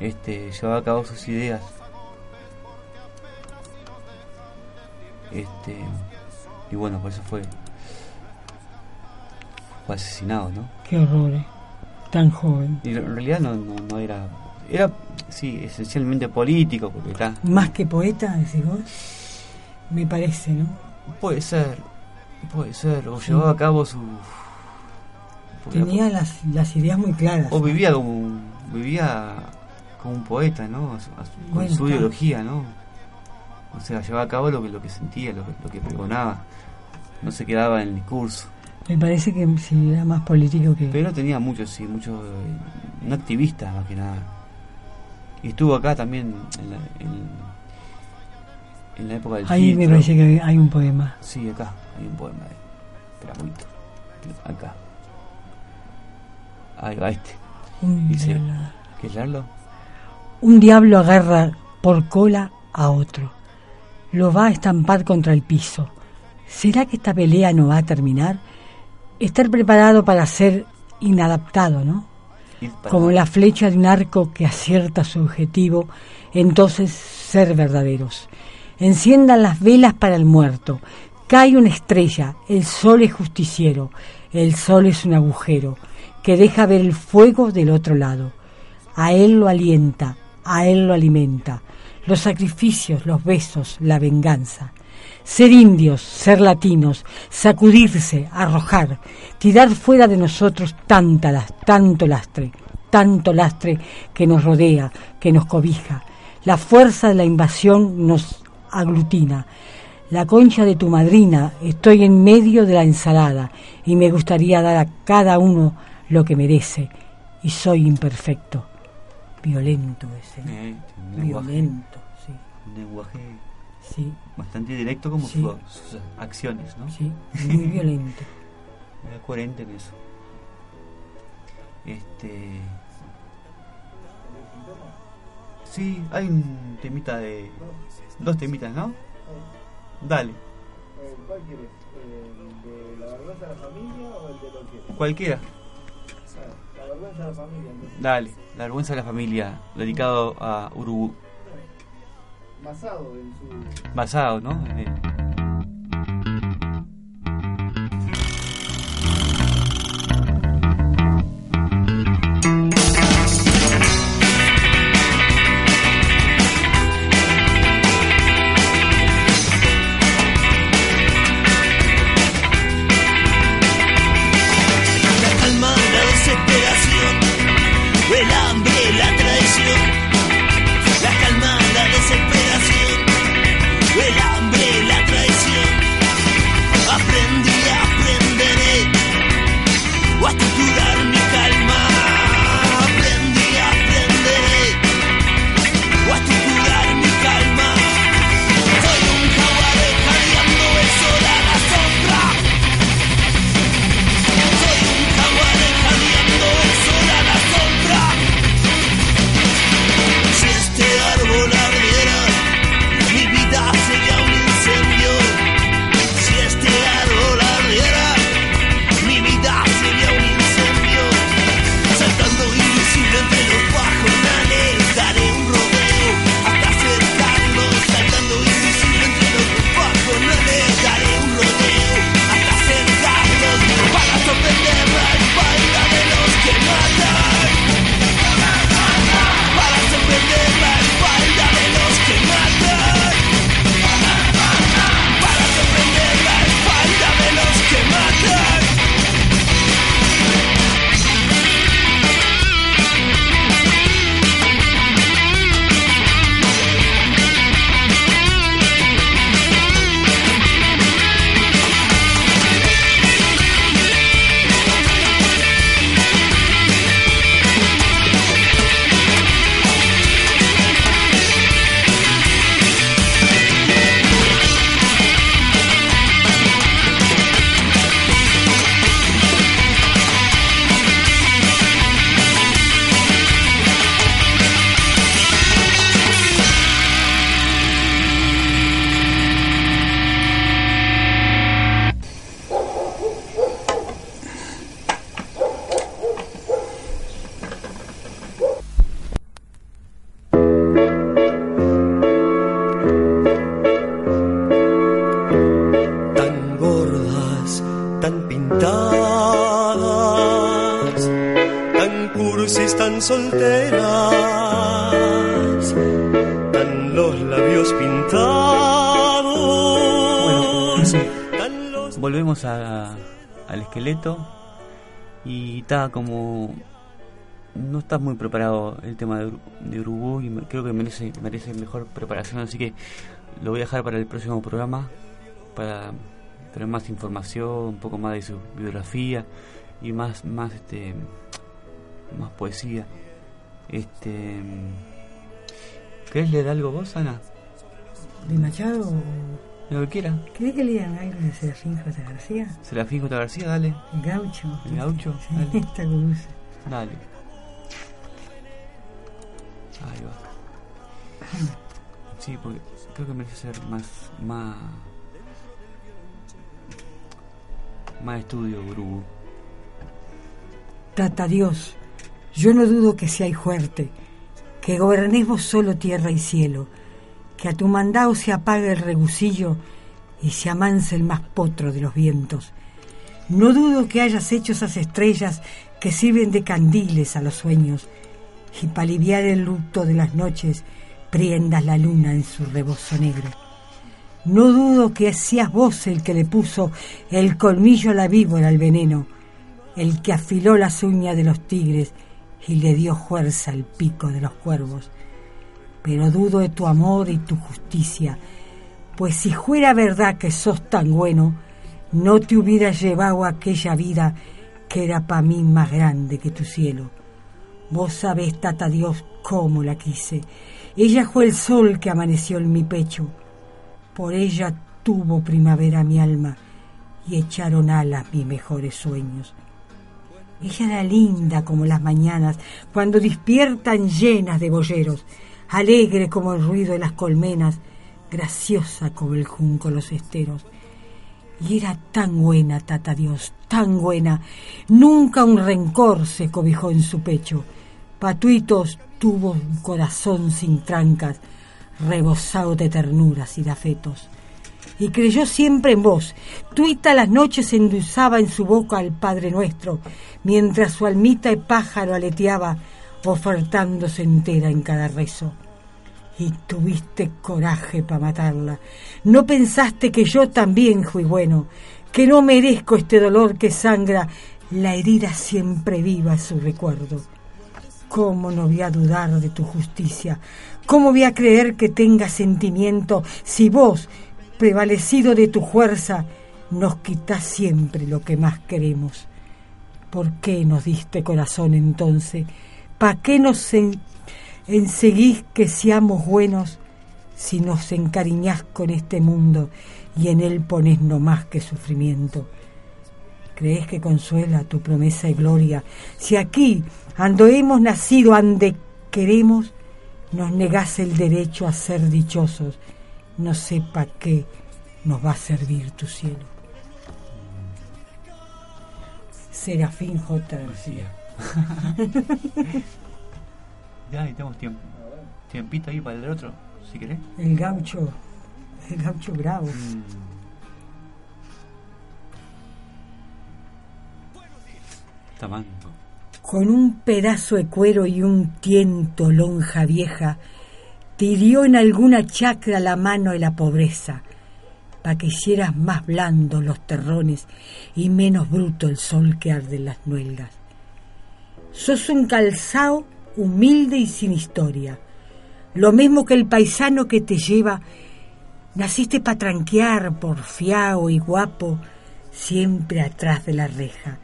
S1: Este llevaba a cabo sus ideas. Este y bueno, por eso fue fue asesinado, ¿no?
S2: Qué horror, eh. Tan joven.
S1: Y en realidad no, no, no era era sí, esencialmente político porque está
S2: Más que poeta, decís vos. Me parece, ¿no?
S1: Puede ser, puede ser, o llevaba a cabo su...
S2: Tenía las, las ideas muy claras.
S1: O vivía como, vivía como un poeta, ¿no? A su- a su- con su
S2: claro.
S1: ideología, ¿no? O sea, llevaba a cabo lo que, lo que sentía, lo que, lo que pregonaba. No se quedaba en el discurso.
S2: Me parece que sí era más político que.
S1: Pero tenía mucho, sí, mucho... eh, Un activista, más que nada. Y estuvo acá también en la, en, en la época del
S2: Ahí me parece que hay un poema.
S1: Sí, acá hay un poema de Peramuito. Acá. Ahí va este.
S2: Un,
S1: Dice-
S2: diablo, un diablo agarra por cola a otro. Lo va a estampar contra el piso. ¿Será que esta pelea no va a terminar? Estar preparado para ser inadaptado, ¿no? Como la flecha de un arco que acierta su objetivo, entonces ser verdaderos. Enciendan las velas para el muerto. Cae una estrella, el sol es justiciero, el sol es un agujero que deja ver el fuego del otro lado. A él lo alienta, a él lo alimenta. Los sacrificios, los besos, la venganza. Ser indios, ser latinos, sacudirse, arrojar, tirar fuera de nosotros tanta, tanto lastre, tanto lastre que nos rodea, que nos cobija. La fuerza de la invasión nos aglutina. La concha de tu madrina, estoy en medio de la ensalada y me gustaría dar a cada uno lo que merece y soy imperfecto. Violento ese.
S1: Eh,
S2: violento, sí,
S1: un lenguaje
S2: sí,
S1: bastante directo como
S2: Sí.
S1: su- sus acciones, ¿no?
S2: sí, muy violento.
S1: Era coherente en eso. Este. Sí, hay un temita de. Dos temitas, ¿no? Dale,
S6: ¿Cuál quieres? ¿El de la vergüenza de la familia o el de lo que?
S1: cualquiera.
S6: La vergüenza de la familia, entonces.
S1: Dale, la vergüenza de la familia, dedicado a Urugu,
S6: Basado en su.
S1: basado, ¿no? Como no está muy preparado el tema de, Uru- de Urubú y creo que merece merece mejor preparación así que lo voy a dejar para el próximo programa para tener más información un poco más de su biografía y más más este más poesía este ¿querés leer algo vos Ana?
S2: ¿De Machado?
S1: Lo que quiera
S2: ¿Querés que lean algo de Serafín J. García?
S1: Serafín J. García dale
S2: El gaucho.
S1: el gaucho
S2: Sí,
S1: dale
S2: esta cruz.
S1: Dale. Ahí va. Sí, porque creo que merece ser más. más. más estudio, Gurú.
S2: Tata Dios, yo no dudo que seáis fuerte, que gobernés vos solo tierra y cielo, que a tu mandado se apague el regucillo y se amanse el más potro de los vientos. No dudo que hayas hecho esas estrellas que sirven de candiles a los sueños, y para aliviar el luto de las noches prendas la luna en su rebozo negro. No dudo que seas vos el que le puso el colmillo a la víbora al veneno, el que afiló las uñas de los tigres y le dio fuerza al pico de los cuervos. Pero dudo de tu amor y tu justicia, pues si fuera verdad que sos tan bueno, no te hubiera llevado aquella vida que era para mí más grande que tu cielo. Vos sabés, tata Dios, cómo la quise. Ella fue el sol que amaneció en mi pecho. Por ella tuvo primavera mi alma y echaron alas mis mejores sueños. Ella era linda como las mañanas, cuando despiertan llenas de boyeros, alegre como el ruido de las colmenas, graciosa como el junco los esteros. Y era tan buena, tata Dios, tan buena. Nunca un rencor se cobijó en su pecho. Patuitos tuvo un corazón sin trancas, rebosado de ternuras y de afetos. Y creyó siempre en vos. Tuita las noches endulzaba en su boca al Padre Nuestro, mientras su almita de pájaro aleteaba, ofertándose entera en cada rezo y tuviste coraje para matarla. No pensaste que yo también fui bueno, que no merezco este dolor que sangra, la herida siempre viva su recuerdo. ¿Cómo no voy a dudar de tu justicia? ¿Cómo voy a creer que tengas sentimiento si vos, prevalecido de tu fuerza, nos quitas siempre lo que más queremos? ¿Por qué nos diste corazón entonces? ¿Para qué nos en- enseguís que seamos buenos si nos encariñás con este mundo y en él pones no más que sufrimiento? ¿Crees que consuela tu promesa de gloria? Si aquí, ando hemos nacido, ande queremos, nos negás el derecho a ser dichosos, no sé qué nos va a servir tu cielo. Serafín J. García.
S1: Ya, y tenemos tiempo. Tiempito ahí para el otro, si querés.
S2: El gaucho, el gaucho bravo.
S1: Tamango.
S2: Con un pedazo de cuero y un tiento lonja vieja, te hirió en alguna chacra la mano de la pobreza, pa' que hicieras más blandos los terrones y menos bruto el sol que arde en las nuelgas. Sos un calzao humilde y sin historia, lo mismo que el paisano que te lleva, naciste pa' tranquear, porfiao y guapo, siempre atrás de la reja,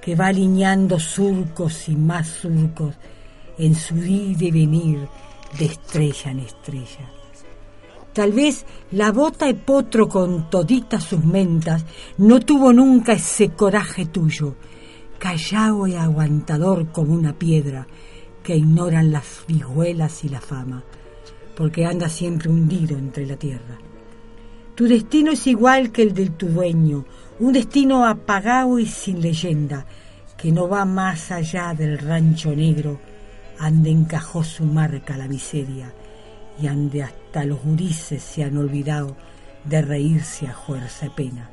S2: que va alineando surcos y más surcos en su ir y venir de estrella en estrella. Tal vez la bota de potro con toditas sus mentas no tuvo nunca ese coraje tuyo, callado y aguantador como una piedra que ignoran las vihuelas y la fama, porque anda siempre hundido entre la tierra. Tu destino es igual que el de tu dueño, un destino apagado y sin leyenda, que no va más allá del rancho negro, ande encajó su marca la miseria, y ande hasta los gurises se han olvidado de reírse a fuerza de pena.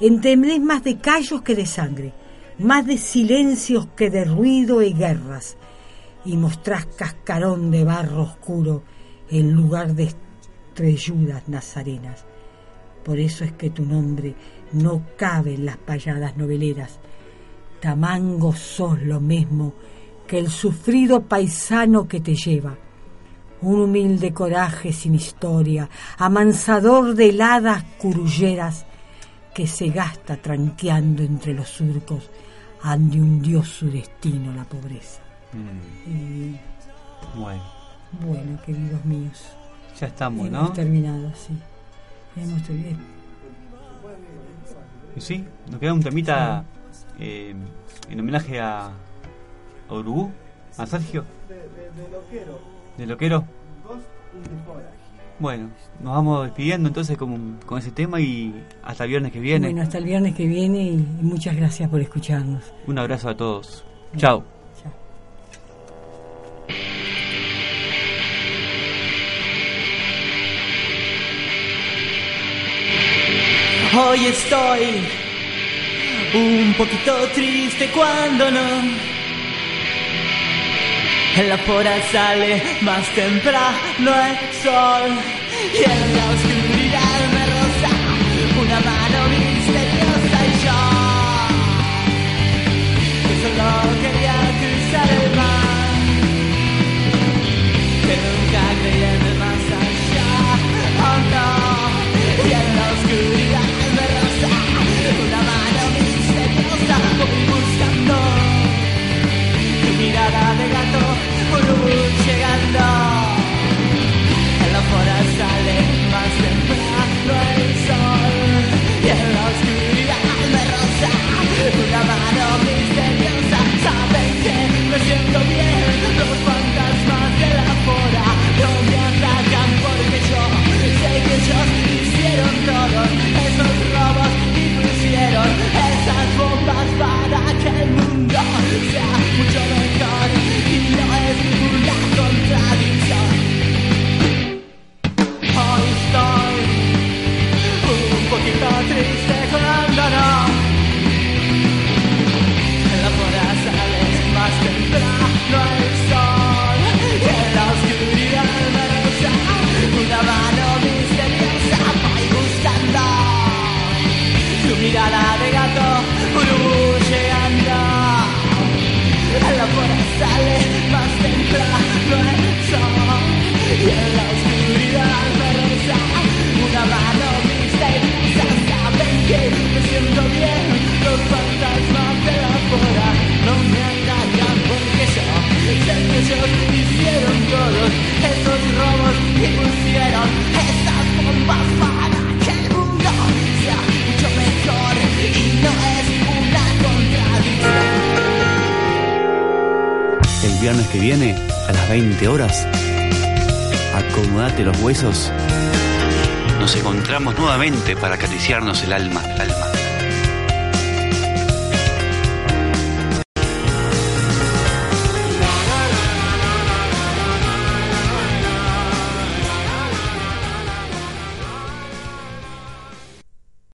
S2: Entendés más de callos que de sangre, más de silencios que de ruido y guerras. y mostrás cascarón de barro oscuro en lugar de estrelludas nazarenas. Por eso es que tu nombre no cabe en las payadas noveleras. Tamango sos lo mismo que el sufrido paisano que te lleva. Un humilde coraje sin historia, amansador de heladas curulleras, que se gasta tranqueando entre los surcos, ande hundió su destino la pobreza.
S1: Mm,
S2: Y
S1: bueno,
S2: bueno, queridos míos,
S1: ya estamos,
S2: hemos
S1: ¿no?
S2: terminado, sí. Hemos terminado.
S1: Y Sí, nos queda un temita eh, en homenaje a, a Urubú, a Sergio,
S6: De, de, de loquero,
S1: de Loquero.
S6: Ghost in the Forest.
S1: Bueno, nos vamos despidiendo entonces con, con ese tema y hasta el viernes que viene.
S2: Bueno, hasta el viernes que viene y, y muchas gracias por escucharnos.
S1: Un abrazo a todos. Chao.
S2: Chao.
S7: Hoy estoy un poquito triste cuando no. En la fora sale más temprano el sol. Y en la oscuridad me roza una mano misteriosa y yo. Que solo quería cruzar